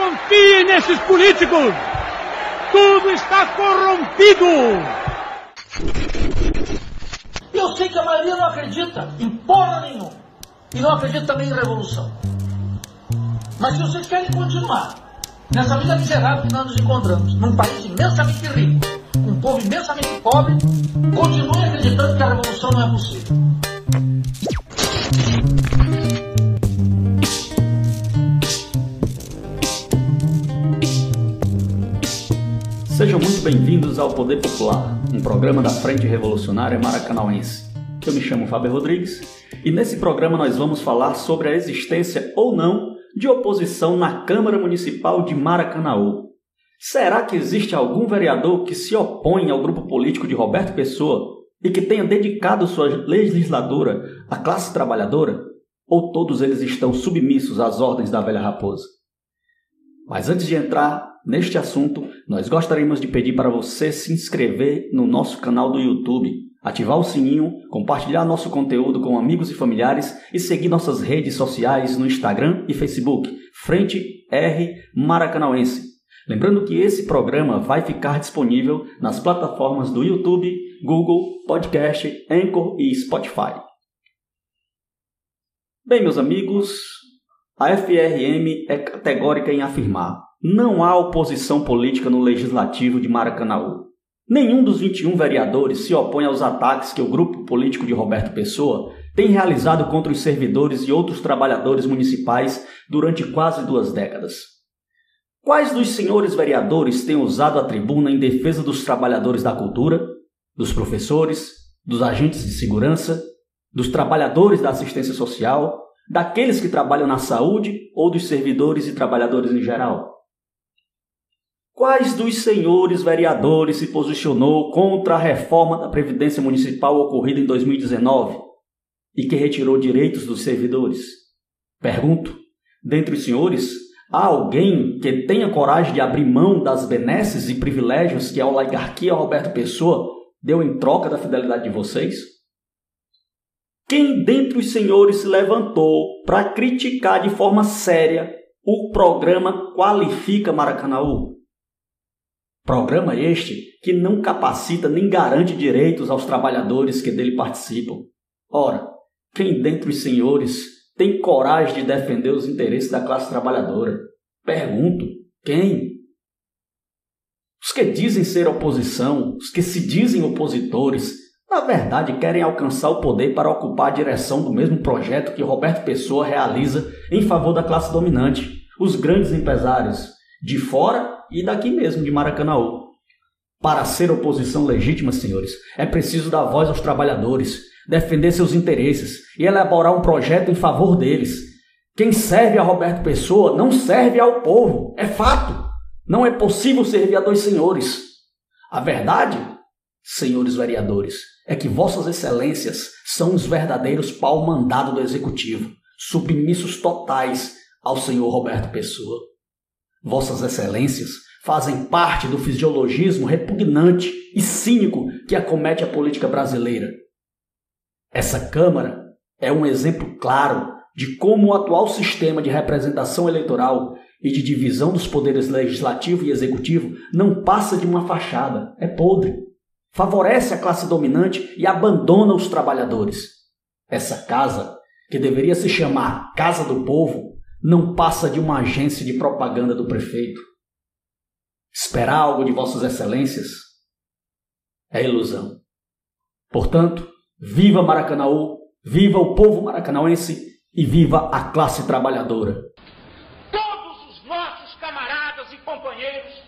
confiem nesses políticos! Tudo está corrompido! Eu sei que a maioria não acredita em porra nenhuma. E não acredita também em revolução. Mas se vocês querem continuar nessa vida miserável que nós nos encontramos, num país imensamente rico, um povo imensamente pobre, continuem acreditando que a revolução não é possível. Sejam muito bem-vindos ao Poder Popular, um programa da Frente Revolucionária Maracanauense. Eu me chamo Fábio Rodrigues e nesse programa nós vamos falar sobre a existência ou não de oposição na Câmara Municipal de Maracanaú. Será que existe algum vereador que se opõe ao grupo político de Roberto Pessoa e que tenha dedicado sua legislatura à classe trabalhadora? Ou todos eles estão submissos às ordens da velha raposa? Mas antes de entrar neste assunto, nós gostaríamos de pedir para você se inscrever no nosso canal do YouTube, ativar o sininho, compartilhar nosso conteúdo com amigos e familiares e seguir nossas redes sociais no Instagram e Facebook, Frente R Maracanauense. Lembrando que esse programa vai ficar disponível nas plataformas do YouTube, Google, Podcast, Anchor e Spotify. Bem, meus amigos, a FRM é categórica em afirmar não há oposição política no legislativo de Maracanaú. Nenhum dos 21 vereadores se opõe aos ataques que o grupo político de Roberto Pessoa tem realizado contra os servidores e outros trabalhadores municipais durante quase duas décadas. Quais dos senhores vereadores têm usado a tribuna em defesa dos trabalhadores da cultura, dos professores, dos agentes de segurança, dos trabalhadores da assistência social, daqueles que trabalham na saúde ou dos servidores e trabalhadores em geral? Quais dos senhores vereadores se posicionou contra a reforma da Previdência Municipal ocorrida em 2019 e que retirou direitos dos servidores? Pergunto, dentre os senhores, há alguém que tenha coragem de abrir mão das benesses e privilégios que a oligarquia Roberto Pessoa deu em troca da fidelidade de vocês? Quem dentre os senhores se levantou para criticar de forma séria o programa Qualifica Maracanaú? Programa este que não capacita nem garante direitos aos trabalhadores que dele participam. Ora, quem dentre os senhores tem coragem de defender os interesses da classe trabalhadora? Pergunto, quem? Os que dizem ser oposição, os que se dizem opositores, na verdade querem alcançar o poder para ocupar a direção do mesmo projeto que Roberto Pessoa realiza em favor da classe dominante, os grandes empresários, de fora e daqui mesmo, de Maracanaú. Para ser oposição legítima, senhores, é preciso dar voz aos trabalhadores, defender seus interesses e elaborar um projeto em favor deles. Quem serve a Roberto Pessoa não serve ao povo, é fato. Não é possível servir a dois senhores. A verdade, senhores vereadores, é que vossas excelências são os verdadeiros pau-mandado do executivo, submissos totais ao senhor Roberto Pessoa. Vossas Excelências fazem parte do fisiologismo repugnante e cínico que acomete a política brasileira. Essa Câmara é um exemplo claro de como o atual sistema de representação eleitoral e de divisão dos poderes legislativo e executivo não passa de uma fachada, é podre. Favorece a classe dominante e abandona os trabalhadores. Essa casa, que deveria se chamar Casa do Povo, não passa de uma agência de propaganda do prefeito. Esperar algo de Vossas Excelências é ilusão. Portanto, viva Maracanaú, viva o povo maracanauense e viva a classe trabalhadora. Todos os nossos camaradas e companheiros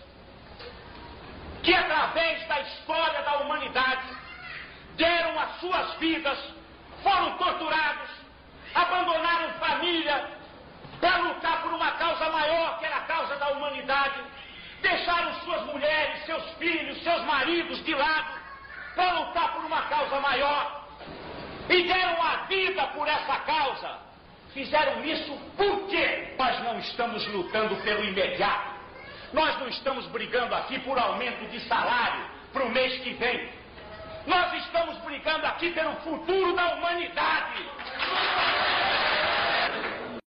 que, através da história da humanidade, deram as suas vidas, foram torturados, abandonaram família, para lutar por uma causa maior, que era a causa da humanidade. Deixaram suas mulheres, seus filhos, seus maridos de lado para lutar por uma causa maior. E deram a vida por essa causa. Fizeram isso porque nós não estamos lutando pelo imediato. Nós não estamos brigando aqui por aumento de salário para o mês que vem. Nós estamos brigando aqui pelo futuro da humanidade.